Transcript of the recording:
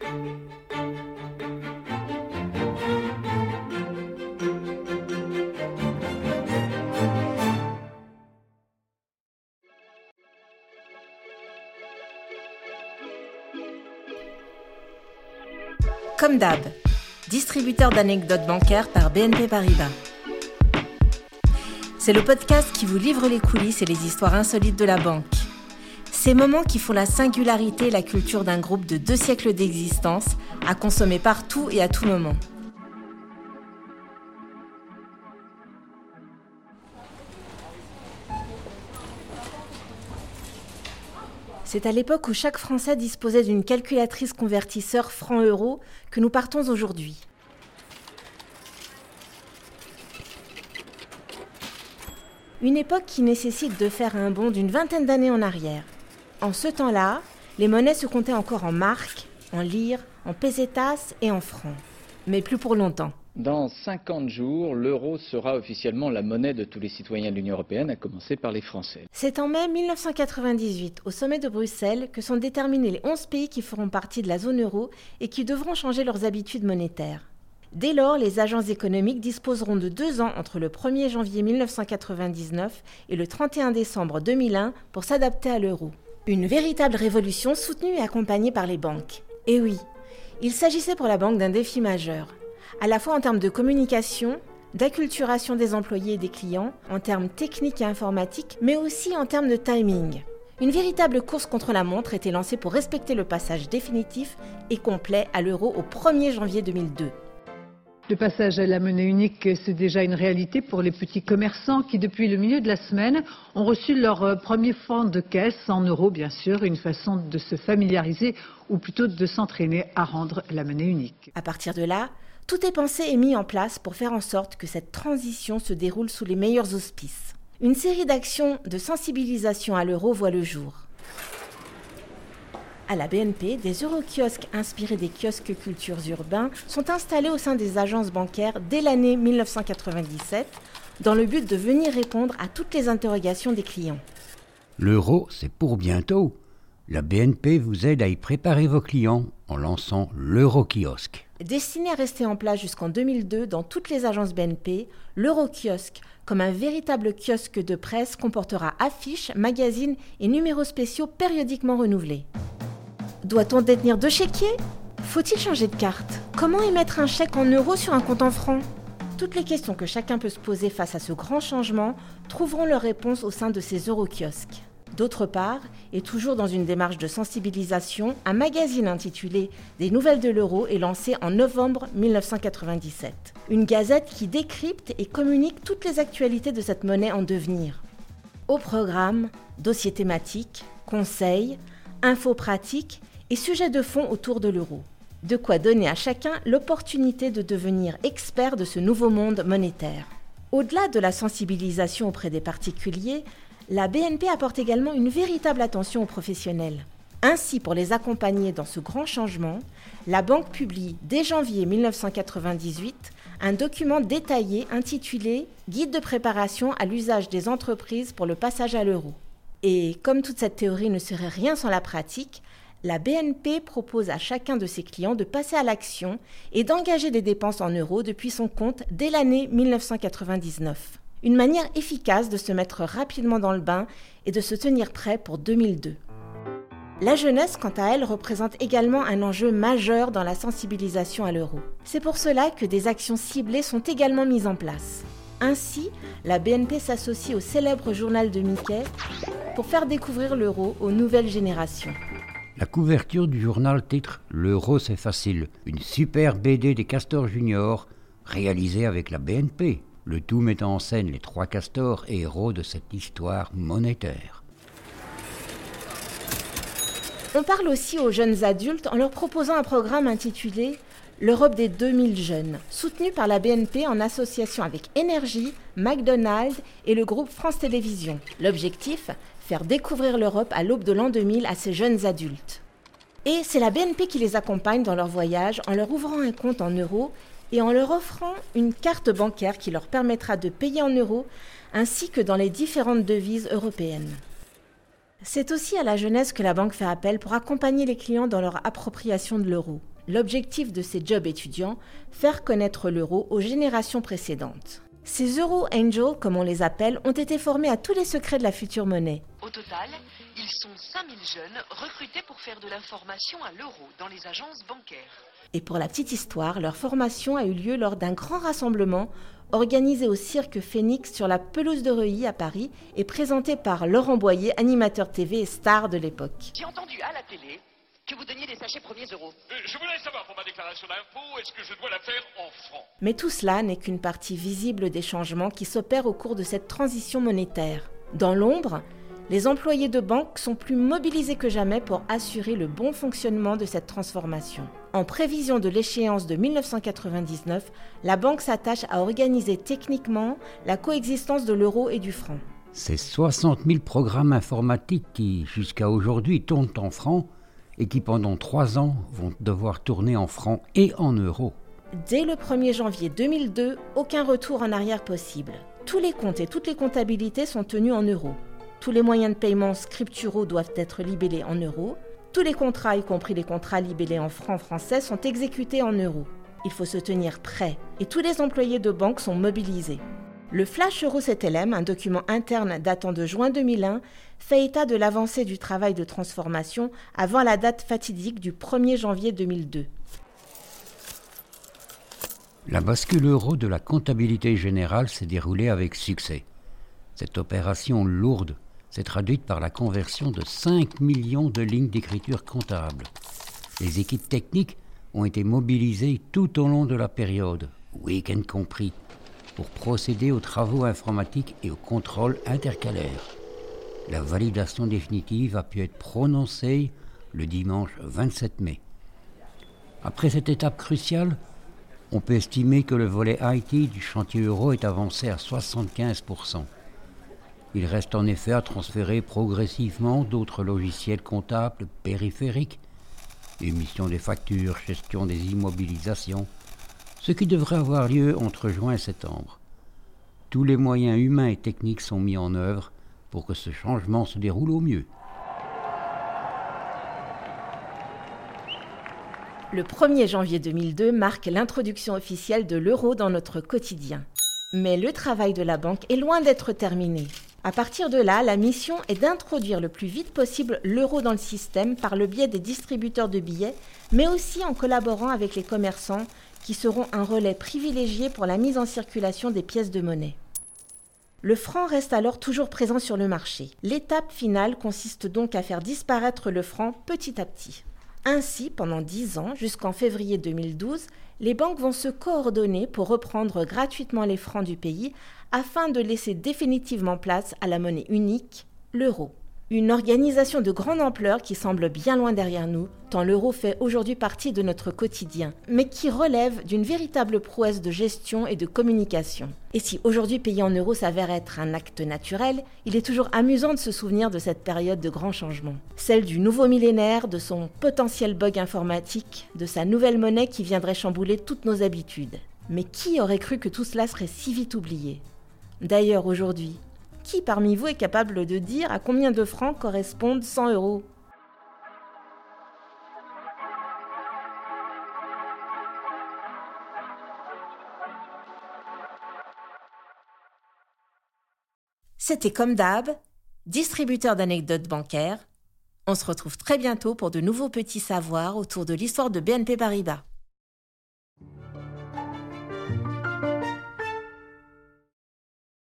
Comme d'hab, distributeur d'anecdotes bancaires par BNP Paribas. C'est le podcast qui vous livre les coulisses et les histoires insolites de la banque. Ces moments qui font la singularité et la culture d'un groupe de deux siècles d'existence, à consommer partout et à tout moment. C'est à l'époque où chaque Français disposait d'une calculatrice convertisseur franc-euro que nous partons aujourd'hui. Une époque qui nécessite de faire un bond d'une vingtaine d'années en arrière. En ce temps-là, les monnaies se comptaient encore en marques, en lire, en pesetas et en francs. Mais plus pour longtemps. Dans 50 jours, l'euro sera officiellement la monnaie de tous les citoyens de l'Union européenne, à commencer par les Français. C'est en mai 1998, au sommet de Bruxelles, que sont déterminés les 11 pays qui feront partie de la zone euro et qui devront changer leurs habitudes monétaires. Dès lors, les agences économiques disposeront de deux ans entre le 1er janvier 1999 et le 31 décembre 2001 pour s'adapter à l'euro. Une véritable révolution soutenue et accompagnée par les banques. Et oui, il s'agissait pour la banque d'un défi majeur à la fois en termes de communication, d'acculturation des employés et des clients, en termes techniques et informatiques, mais aussi en termes de timing. Une véritable course contre la montre était lancée pour respecter le passage définitif et complet à l'euro au 1er janvier 2002. Le passage à la monnaie unique, c'est déjà une réalité pour les petits commerçants qui, depuis le milieu de la semaine, ont reçu leur euh, premier fonds de caisse en euros, bien sûr, une façon de se familiariser ou plutôt de s'entraîner à rendre la monnaie unique. À partir de là, tout est pensé et mis en place pour faire en sorte que cette transition se déroule sous les meilleurs auspices. Une série d'actions de sensibilisation à l'euro voit le jour. À la BNP, des eurokiosques inspirés des kiosques cultures urbains sont installés au sein des agences bancaires dès l'année 1997 dans le but de venir répondre à toutes les interrogations des clients. L'euro, c'est pour bientôt. La BNP vous aide à y préparer vos clients en lançant l'Eurokiosque. Destiné à rester en place jusqu'en 2002 dans toutes les agences BNP, l'Eurokiosque, comme un véritable kiosque de presse, comportera affiches, magazines et numéros spéciaux périodiquement renouvelés. Doit-on détenir deux chéquiers Faut-il changer de carte Comment émettre un chèque en euros sur un compte en francs Toutes les questions que chacun peut se poser face à ce grand changement trouveront leur réponse au sein de ces Eurokiosques. D'autre part, et toujours dans une démarche de sensibilisation, un magazine intitulé Des nouvelles de l'euro est lancé en novembre 1997. Une gazette qui décrypte et communique toutes les actualités de cette monnaie en devenir. Au programme, dossiers thématiques, conseils, infos pratiques et sujets de fond autour de l'euro. De quoi donner à chacun l'opportunité de devenir expert de ce nouveau monde monétaire. Au-delà de la sensibilisation auprès des particuliers, la BNP apporte également une véritable attention aux professionnels. Ainsi, pour les accompagner dans ce grand changement, la banque publie dès janvier 1998 un document détaillé intitulé Guide de préparation à l'usage des entreprises pour le passage à l'euro. Et comme toute cette théorie ne serait rien sans la pratique, la BNP propose à chacun de ses clients de passer à l'action et d'engager des dépenses en euros depuis son compte dès l'année 1999. Une manière efficace de se mettre rapidement dans le bain et de se tenir prêt pour 2002. La jeunesse, quant à elle, représente également un enjeu majeur dans la sensibilisation à l'euro. C'est pour cela que des actions ciblées sont également mises en place. Ainsi, la BNP s'associe au célèbre journal de Mickey pour faire découvrir l'euro aux nouvelles générations. La couverture du journal titre L'euro c'est facile, une super BD des Castors Junior réalisée avec la BNP le tout mettant en scène les trois castors héros de cette histoire monétaire. On parle aussi aux jeunes adultes en leur proposant un programme intitulé L'Europe des 2000 jeunes, soutenu par la BNP en association avec Énergie, McDonald's et le groupe France Télévisions. L'objectif Faire découvrir l'Europe à l'aube de l'an 2000 à ces jeunes adultes. Et c'est la BNP qui les accompagne dans leur voyage en leur ouvrant un compte en euros et en leur offrant une carte bancaire qui leur permettra de payer en euros ainsi que dans les différentes devises européennes. C'est aussi à la jeunesse que la banque fait appel pour accompagner les clients dans leur appropriation de l'euro. L'objectif de ces jobs étudiants, faire connaître l'euro aux générations précédentes. Ces Euro Angels, comme on les appelle, ont été formés à tous les secrets de la future monnaie. Au total, ils sont 5000 jeunes recrutés pour faire de l'information à l'euro dans les agences bancaires. Et pour la petite histoire, leur formation a eu lieu lors d'un grand rassemblement organisé au cirque Phoenix sur la pelouse de Reuilly à Paris et présenté par Laurent Boyer, animateur TV et star de l'époque. J'ai entendu à la télé que vous donniez des sachets premiers euros. Euh, je voudrais savoir pour ma déclaration d'impôt, est-ce que je dois la faire en francs? Mais tout cela n'est qu'une partie visible des changements qui s'opèrent au cours de cette transition monétaire. Dans l'ombre, les employés de banque sont plus mobilisés que jamais pour assurer le bon fonctionnement de cette transformation. En prévision de l'échéance de 1999, la banque s'attache à organiser techniquement la coexistence de l'euro et du franc. Ces 60 000 programmes informatiques qui, jusqu'à aujourd'hui, tournent en francs et qui, pendant trois ans, vont devoir tourner en francs et en euros. Dès le 1er janvier 2002, aucun retour en arrière possible. Tous les comptes et toutes les comptabilités sont tenus en euros. Tous les moyens de paiement scripturaux doivent être libellés en euros. Tous les contrats, y compris les contrats libellés en francs français, sont exécutés en euros. Il faut se tenir prêt et tous les employés de banque sont mobilisés. Le Flash Euro CTLM, un document interne datant de juin 2001, fait état de l'avancée du travail de transformation avant la date fatidique du 1er janvier 2002. La bascule euro de la comptabilité générale s'est déroulée avec succès. Cette opération lourde s'est traduite par la conversion de 5 millions de lignes d'écriture comptable. Les équipes techniques ont été mobilisées tout au long de la période, week-end compris, pour procéder aux travaux informatiques et au contrôle intercalaire. La validation définitive a pu être prononcée le dimanche 27 mai. Après cette étape cruciale, on peut estimer que le volet IT du chantier euro est avancé à 75%. Il reste en effet à transférer progressivement d'autres logiciels comptables périphériques, émission des factures, gestion des immobilisations, ce qui devrait avoir lieu entre juin et septembre. Tous les moyens humains et techniques sont mis en œuvre pour que ce changement se déroule au mieux. Le 1er janvier 2002 marque l'introduction officielle de l'euro dans notre quotidien. Mais le travail de la banque est loin d'être terminé. À partir de là, la mission est d'introduire le plus vite possible l'euro dans le système par le biais des distributeurs de billets, mais aussi en collaborant avec les commerçants qui seront un relais privilégié pour la mise en circulation des pièces de monnaie. Le franc reste alors toujours présent sur le marché. L'étape finale consiste donc à faire disparaître le franc petit à petit. Ainsi, pendant 10 ans, jusqu'en février 2012, les banques vont se coordonner pour reprendre gratuitement les francs du pays afin de laisser définitivement place à la monnaie unique, l'euro. Une organisation de grande ampleur qui semble bien loin derrière nous, tant l'euro fait aujourd'hui partie de notre quotidien, mais qui relève d'une véritable prouesse de gestion et de communication. Et si aujourd'hui payer en euros s'avère être un acte naturel, il est toujours amusant de se souvenir de cette période de grands changements. Celle du nouveau millénaire, de son potentiel bug informatique, de sa nouvelle monnaie qui viendrait chambouler toutes nos habitudes. Mais qui aurait cru que tout cela serait si vite oublié? D'ailleurs aujourd'hui, qui parmi vous est capable de dire à combien de francs correspondent 100 euros? C'était comme distributeur d'anecdotes bancaires. On se retrouve très bientôt pour de nouveaux petits savoirs autour de l'histoire de BNP Paribas.